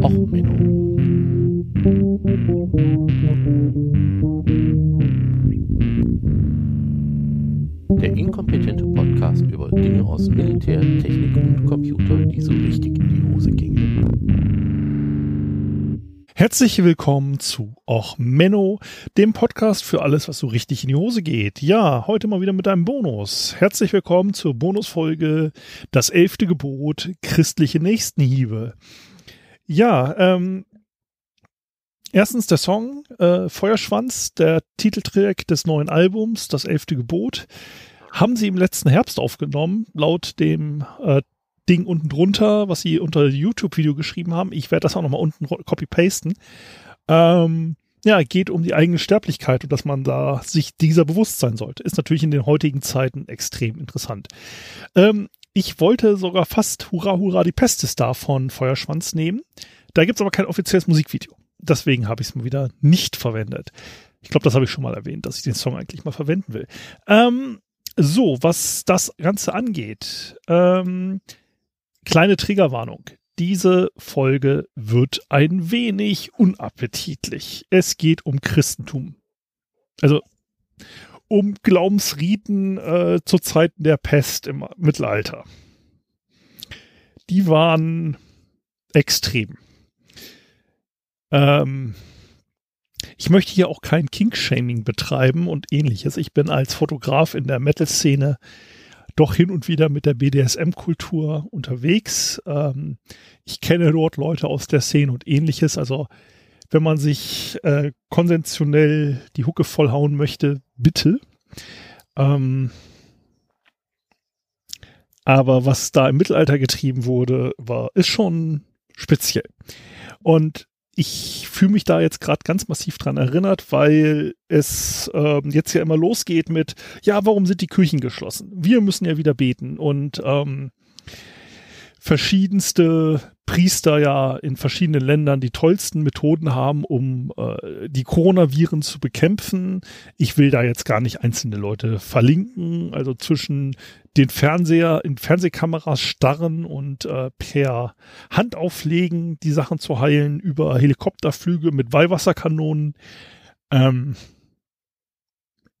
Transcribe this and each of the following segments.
Och, Menno. Der inkompetente Podcast über Dinge aus Militär, Technik und Computer, die so richtig in die Hose gingen. Herzlich willkommen zu Och Menno, dem Podcast für alles, was so richtig in die Hose geht. Ja, heute mal wieder mit einem Bonus. Herzlich willkommen zur Bonusfolge Das elfte Gebot, christliche Nächstenhiebe. Ja, ähm, erstens der Song äh, Feuerschwanz, der Titeltrack des neuen Albums, Das elfte Gebot, haben sie im letzten Herbst aufgenommen, laut dem äh, Ding unten drunter, was sie unter YouTube-Video geschrieben haben. Ich werde das auch nochmal unten copy-pasten. Ähm, ja, geht um die eigene Sterblichkeit und dass man da sich dieser bewusst sein sollte. Ist natürlich in den heutigen Zeiten extrem interessant. Ähm, ich wollte sogar fast Hurra Hurra die Pest ist da von Feuerschwanz nehmen. Da gibt's aber kein offizielles Musikvideo. Deswegen habe ich es mal wieder nicht verwendet. Ich glaube, das habe ich schon mal erwähnt, dass ich den Song eigentlich mal verwenden will. Ähm, so, was das Ganze angeht. Ähm, kleine Triggerwarnung. Diese Folge wird ein wenig unappetitlich. Es geht um Christentum. Also um Glaubensriten äh, zu Zeiten der Pest im Mittelalter. Die waren extrem. Ähm, ich möchte hier auch kein King-Shaming betreiben und ähnliches. Ich bin als Fotograf in der Metal-Szene doch hin und wieder mit der BDSM-Kultur unterwegs. Ähm, ich kenne dort Leute aus der Szene und ähnliches. Also wenn man sich äh, konventionell die Hucke vollhauen möchte, bitte. Ähm, aber was da im Mittelalter getrieben wurde, war, ist schon speziell. Und ich fühle mich da jetzt gerade ganz massiv dran erinnert, weil es ähm, jetzt ja immer losgeht mit, ja, warum sind die Kirchen geschlossen? Wir müssen ja wieder beten und ähm, verschiedenste Priester ja in verschiedenen Ländern die tollsten Methoden haben, um äh, die Coronaviren zu bekämpfen. Ich will da jetzt gar nicht einzelne Leute verlinken, also zwischen den Fernseher in Fernsehkameras starren und äh, per Hand auflegen, die Sachen zu heilen, über Helikopterflüge mit Weihwasserkanonen. Ähm,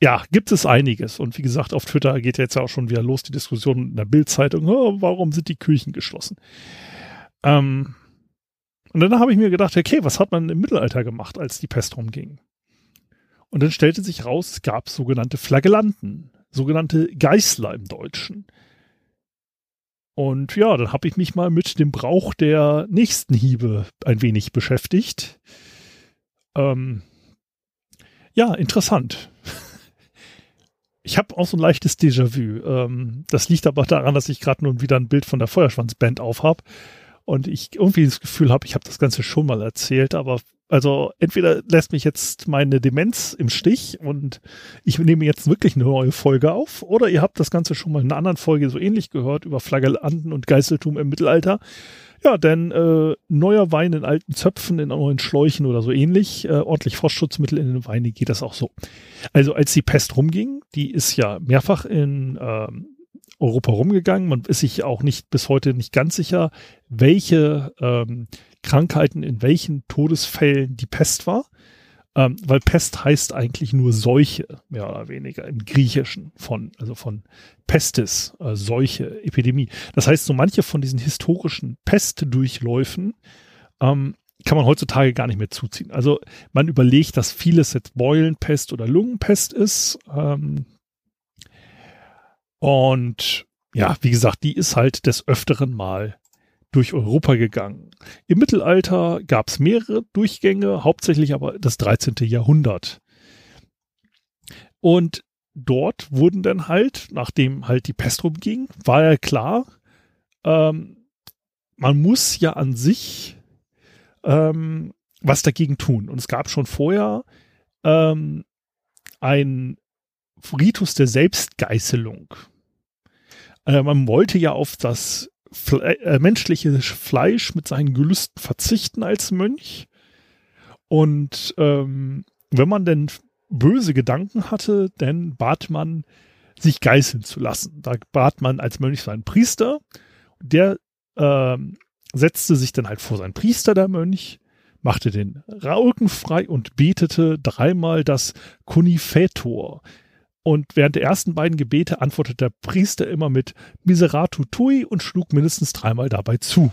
ja, gibt es einiges. Und wie gesagt, auf Twitter geht jetzt auch schon wieder los die Diskussion in der Bildzeitung, oh, warum sind die Kirchen geschlossen? Ähm, und dann habe ich mir gedacht, okay, was hat man im Mittelalter gemacht, als die Pest rumging? Und dann stellte sich raus, es gab sogenannte Flagellanten, sogenannte Geißler im Deutschen. Und ja, dann habe ich mich mal mit dem Brauch der Nächstenhiebe ein wenig beschäftigt. Ähm, ja, interessant. Ich habe auch so ein leichtes Déjà-vu. Ähm, das liegt aber daran, dass ich gerade nun wieder ein Bild von der Feuerschwanzband aufhab und ich irgendwie das Gefühl habe, ich habe das Ganze schon mal erzählt, aber also entweder lässt mich jetzt meine Demenz im Stich und ich nehme jetzt wirklich eine neue Folge auf, oder ihr habt das Ganze schon mal in einer anderen Folge so ähnlich gehört über Flagellanten und Geißeltum im Mittelalter. Ja, denn äh, neuer Wein in alten Zöpfen, in neuen Schläuchen oder so ähnlich, äh, ordentlich Frostschutzmittel in den Weinen geht das auch so. Also als die Pest rumging, die ist ja mehrfach in äh, Europa rumgegangen. Man ist sich auch nicht bis heute nicht ganz sicher, welche ähm, Krankheiten in welchen Todesfällen die Pest war. Ähm, weil Pest heißt eigentlich nur Seuche, mehr oder weniger im Griechischen von, also von Pestis, äh, Seuche, Epidemie. Das heißt, so manche von diesen historischen Pestdurchläufen ähm, kann man heutzutage gar nicht mehr zuziehen. Also man überlegt, dass vieles jetzt Beulenpest oder Lungenpest ist. Ähm, und ja, wie gesagt, die ist halt des Öfteren mal durch Europa gegangen. Im Mittelalter gab es mehrere Durchgänge, hauptsächlich aber das 13. Jahrhundert. Und dort wurden dann halt, nachdem halt die Pest rumging, war ja klar, ähm, man muss ja an sich ähm, was dagegen tun. Und es gab schon vorher ähm, ein Ritus der Selbstgeißelung. Äh, man wollte ja auf das Fle äh, menschliche Fleisch mit seinen Gelüsten verzichten als Mönch. Und ähm, wenn man denn böse Gedanken hatte, dann bat man, sich geißeln zu lassen. Da bat man als Mönch seinen Priester, der ähm, setzte sich dann halt vor seinen Priester, der Mönch, machte den Rauken frei und betete dreimal das Kunifetor. Und während der ersten beiden Gebete antwortete der Priester immer mit Miseratu tui und schlug mindestens dreimal dabei zu.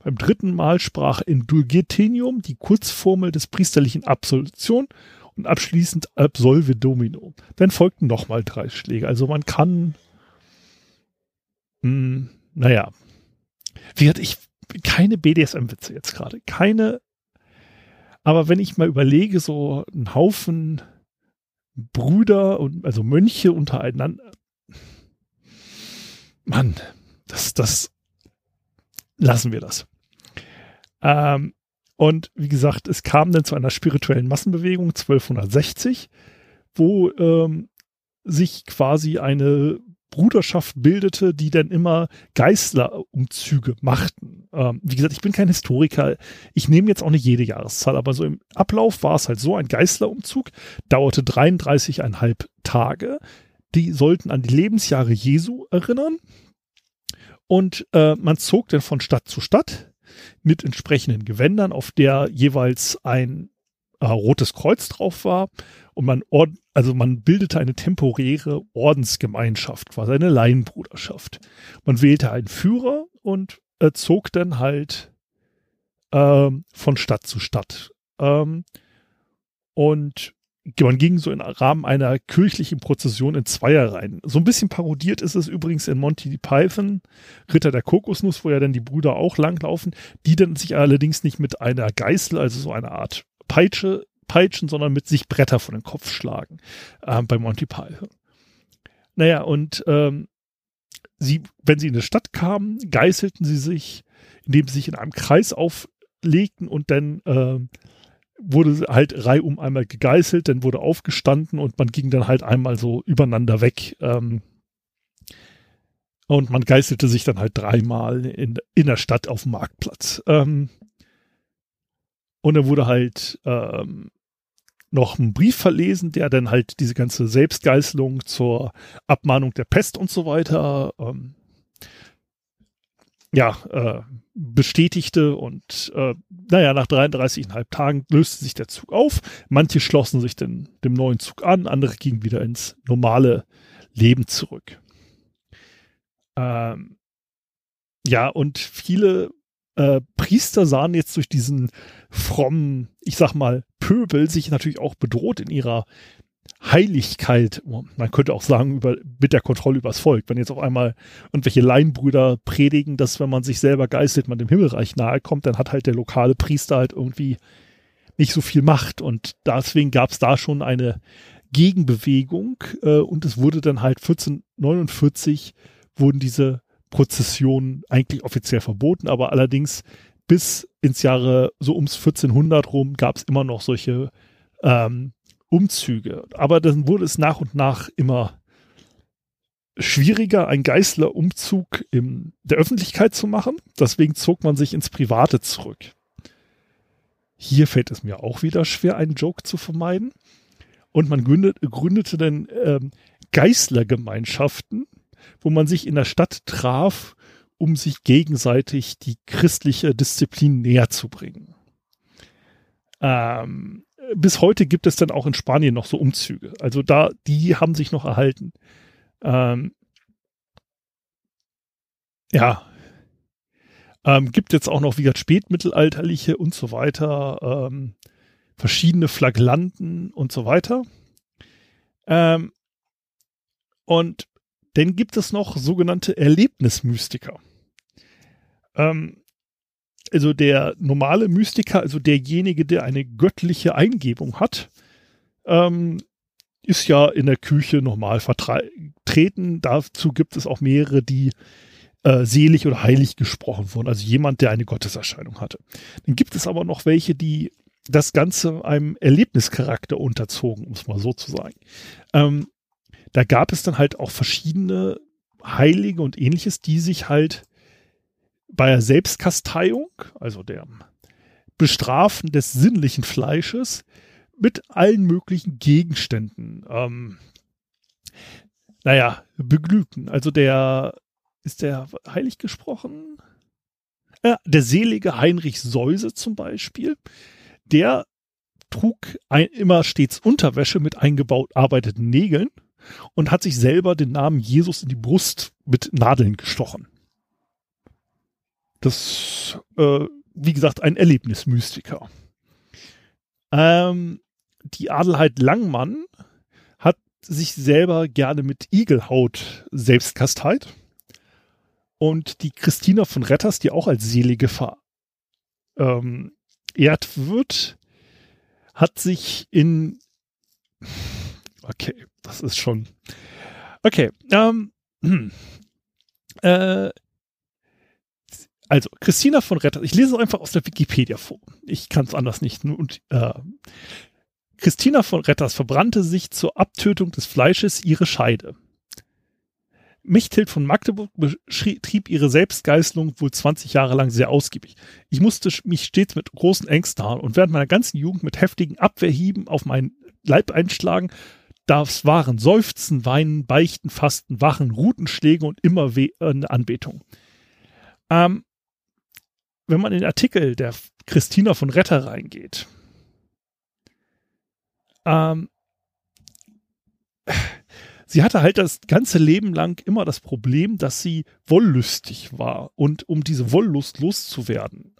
Beim dritten Mal sprach Indulgetinium, die Kurzformel des priesterlichen Absolution und abschließend Absolve Domino. Dann folgten nochmal drei Schläge. Also man kann, mh, hm, naja, hatte ich keine BDSM-Witze jetzt gerade, keine aber wenn ich mal überlege, so ein Haufen Brüder und also Mönche untereinander, Mann, das, das lassen wir das. Ähm, und wie gesagt, es kam dann zu einer spirituellen Massenbewegung 1260, wo ähm, sich quasi eine Bruderschaft bildete, die dann immer Geißlerumzüge machten. Ähm, wie gesagt, ich bin kein Historiker. Ich nehme jetzt auch nicht jede Jahreszahl, aber so im Ablauf war es halt so, ein Geißlerumzug dauerte 33,5 Tage. Die sollten an die Lebensjahre Jesu erinnern. Und äh, man zog dann von Stadt zu Stadt mit entsprechenden Gewändern, auf der jeweils ein äh, rotes Kreuz drauf war und man ord also man bildete eine temporäre Ordensgemeinschaft, quasi eine Laienbruderschaft. Man wählte einen Führer und äh, zog dann halt ähm, von Stadt zu Stadt. Ähm, und man ging so im Rahmen einer kirchlichen Prozession in Zweierreihen. So ein bisschen parodiert ist es übrigens in Monty Python, Ritter der Kokosnuss, wo ja dann die Brüder auch langlaufen, die dann sich allerdings nicht mit einer Geißel, also so einer Art Peitsche peitschen, sondern mit sich Bretter vor den Kopf schlagen äh, bei Monty Python. Naja, und ähm, sie, wenn sie in eine Stadt kamen, geißelten sie sich, indem sie sich in einem Kreis auflegten und dann äh, wurde halt reihum einmal gegeißelt, dann wurde aufgestanden und man ging dann halt einmal so übereinander weg. Ähm, und man geißelte sich dann halt dreimal in, in der Stadt auf dem Marktplatz. Ähm, und dann wurde halt ähm, noch einen Brief verlesen, der dann halt diese ganze Selbstgeißelung zur Abmahnung der Pest und so weiter ähm, ja, äh, bestätigte und äh, naja, nach 33,5 Tagen löste sich der Zug auf. Manche schlossen sich den, dem neuen Zug an, andere gingen wieder ins normale Leben zurück. Ähm, ja, und viele äh, Priester sahen jetzt durch diesen frommen, ich sag mal, Pöbel sich natürlich auch bedroht in ihrer Heiligkeit, man könnte auch sagen, über, mit der Kontrolle übers Volk. Wenn jetzt auf einmal irgendwelche Laienbrüder predigen, dass wenn man sich selber geistet, man dem Himmelreich nahe kommt, dann hat halt der lokale Priester halt irgendwie nicht so viel Macht. Und deswegen gab es da schon eine Gegenbewegung äh, und es wurde dann halt 1449 wurden diese Prozession eigentlich offiziell verboten, aber allerdings bis ins Jahre so ums 1400 rum gab es immer noch solche ähm, Umzüge. Aber dann wurde es nach und nach immer schwieriger, einen Geißlerumzug in der Öffentlichkeit zu machen. Deswegen zog man sich ins Private zurück. Hier fällt es mir auch wieder schwer, einen Joke zu vermeiden. Und man gründet, gründete dann ähm, Geißlergemeinschaften, wo man sich in der Stadt traf, um sich gegenseitig die christliche Disziplin näher zu bringen. Ähm, bis heute gibt es dann auch in Spanien noch so Umzüge. Also da, die haben sich noch erhalten. Ähm, ja. Ähm, gibt jetzt auch noch wie gesagt spätmittelalterliche und so weiter, ähm, verschiedene Flaglanten und so weiter. Ähm, und dann gibt es noch sogenannte Erlebnismystiker. Ähm, also der normale Mystiker, also derjenige, der eine göttliche Eingebung hat, ähm, ist ja in der Küche normal vertreten. Dazu gibt es auch mehrere, die äh, selig oder heilig gesprochen wurden. Also jemand, der eine Gotteserscheinung hatte. Dann gibt es aber noch welche, die das Ganze einem Erlebnischarakter unterzogen, um es mal so zu sagen. Ähm, da gab es dann halt auch verschiedene Heilige und ähnliches, die sich halt bei der Selbstkasteiung, also der Bestrafen des sinnlichen Fleisches, mit allen möglichen Gegenständen, ähm, naja, begnügten. Also der, ist der heilig gesprochen? Äh, der selige Heinrich Seuse zum Beispiel, der trug ein, immer stets Unterwäsche mit eingebaut arbeiteten Nägeln und hat sich selber den Namen Jesus in die Brust mit Nadeln gestochen. Das, äh, wie gesagt, ein Erlebnismystiker. Ähm, die Adelheid Langmann hat sich selber gerne mit Igelhaut selbst kasteit. Und die Christina von Retters, die auch als Selige verehrt ähm, wird, hat sich in okay, das ist schon okay. Ähm, äh, also, Christina von Retters, ich lese es einfach aus der Wikipedia vor. Ich kann es anders nicht. Und, äh, Christina von Retters verbrannte sich zur Abtötung des Fleisches ihre Scheide. Mechthild von Magdeburg betrieb ihre Selbstgeißelung wohl 20 Jahre lang sehr ausgiebig. Ich musste mich stets mit großen Ängsten und während meiner ganzen Jugend mit heftigen Abwehrhieben auf meinen Leib einschlagen. Das waren Seufzen, Weinen, Beichten, Fasten, Wachen, Rutenschläge und immer äh, eine Anbetung. Ähm, wenn man in den Artikel der Christina von Retter reingeht, ähm, sie hatte halt das ganze Leben lang immer das Problem, dass sie wollüstig war. Und um diese Wollust loszuwerden,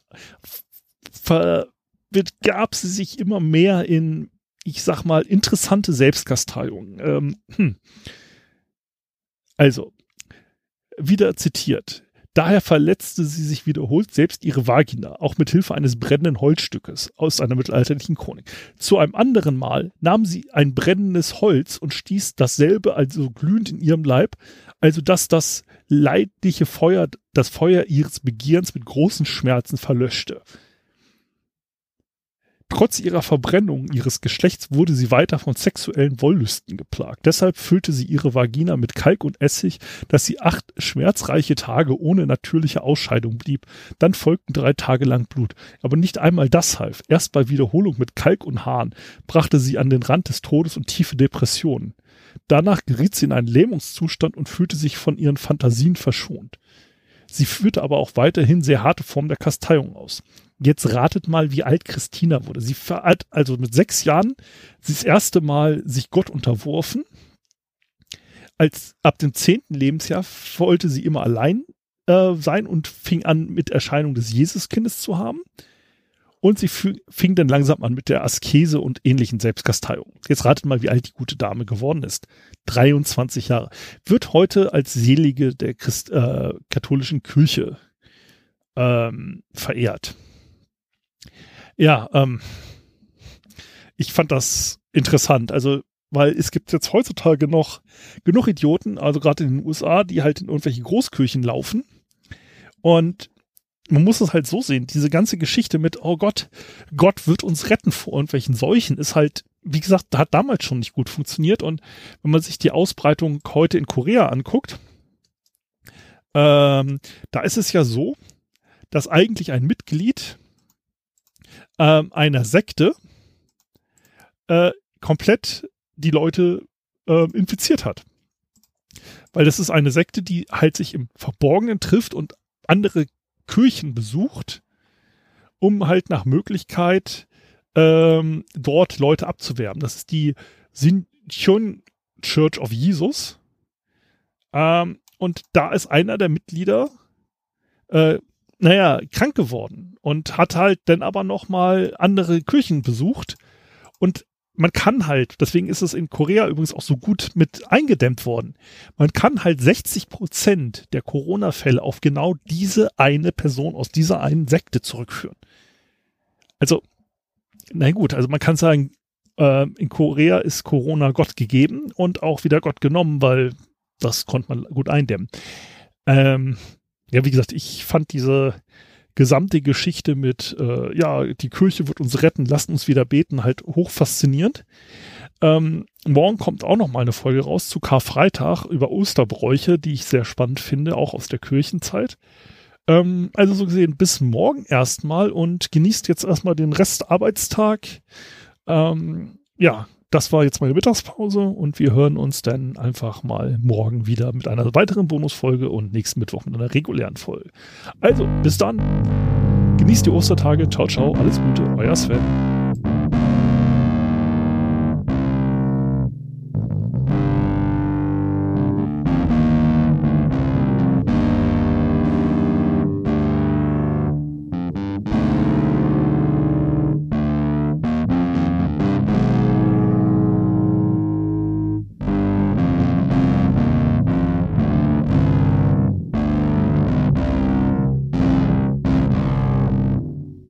gab sie sich immer mehr in, ich sag mal, interessante Selbstkasteiungen. Ähm, hm. Also, wieder zitiert. Daher verletzte sie sich wiederholt selbst ihre Vagina, auch mit Hilfe eines brennenden Holzstückes aus einer mittelalterlichen Chronik. Zu einem anderen Mal nahm sie ein brennendes Holz und stieß dasselbe also glühend in ihrem Leib, also dass das leidliche Feuer, das Feuer ihres Begierens mit großen Schmerzen verlöschte. Trotz ihrer Verbrennung ihres Geschlechts wurde sie weiter von sexuellen Wollüsten geplagt. Deshalb füllte sie ihre Vagina mit Kalk und Essig, dass sie acht schmerzreiche Tage ohne natürliche Ausscheidung blieb. Dann folgten drei Tage lang Blut. Aber nicht einmal das half. Erst bei Wiederholung mit Kalk und Hahn brachte sie an den Rand des Todes und tiefe Depressionen. Danach geriet sie in einen Lähmungszustand und fühlte sich von ihren Fantasien verschont. Sie führte aber auch weiterhin sehr harte Formen der Kasteiung aus. Jetzt ratet mal, wie alt Christina wurde. Sie hat also mit sechs Jahren das erste Mal sich Gott unterworfen. Als ab dem zehnten Lebensjahr wollte sie immer allein äh, sein und fing an, mit Erscheinung des Jesuskindes zu haben. Und sie fing dann langsam an mit der Askese und ähnlichen Selbstkasteiungen. Jetzt ratet mal, wie alt die gute Dame geworden ist. 23 Jahre. Wird heute als Selige der Christ, äh, katholischen Kirche ähm, verehrt. Ja, ähm, ich fand das interessant. Also, weil es gibt jetzt heutzutage noch genug Idioten, also gerade in den USA, die halt in irgendwelche Großkirchen laufen. Und man muss es halt so sehen, diese ganze Geschichte mit, oh Gott, Gott wird uns retten vor irgendwelchen Seuchen, ist halt, wie gesagt, hat damals schon nicht gut funktioniert. Und wenn man sich die Ausbreitung heute in Korea anguckt, ähm, da ist es ja so, dass eigentlich ein Mitglied ähm, einer Sekte äh, komplett die Leute äh, infiziert hat. Weil das ist eine Sekte, die halt sich im Verborgenen trifft und andere Kirchen besucht, um halt nach Möglichkeit ähm, dort Leute abzuwerben. Das ist die Sinchon Church of Jesus. Ähm, und da ist einer der Mitglieder äh, naja, krank geworden und hat halt dann aber nochmal andere Kirchen besucht und man kann halt, deswegen ist es in Korea übrigens auch so gut mit eingedämmt worden, man kann halt 60 Prozent der Corona-Fälle auf genau diese eine Person aus dieser einen Sekte zurückführen. Also, na gut, also man kann sagen, äh, in Korea ist Corona Gott gegeben und auch wieder Gott genommen, weil das konnte man gut eindämmen. Ähm, ja, wie gesagt, ich fand diese gesamte Geschichte mit, äh, ja, die Kirche wird uns retten, lasst uns wieder beten, halt hoch faszinierend. Ähm, morgen kommt auch noch mal eine Folge raus zu Karfreitag über Osterbräuche, die ich sehr spannend finde, auch aus der Kirchenzeit. Ähm, also so gesehen, bis morgen erstmal und genießt jetzt erstmal den Restarbeitstag. Ähm, ja, das war jetzt meine Mittagspause und wir hören uns dann einfach mal morgen wieder mit einer weiteren Bonusfolge und nächsten Mittwoch mit einer regulären Folge. Also, bis dann. Genießt die Ostertage. Ciao, ciao. Alles Gute. Euer Sven.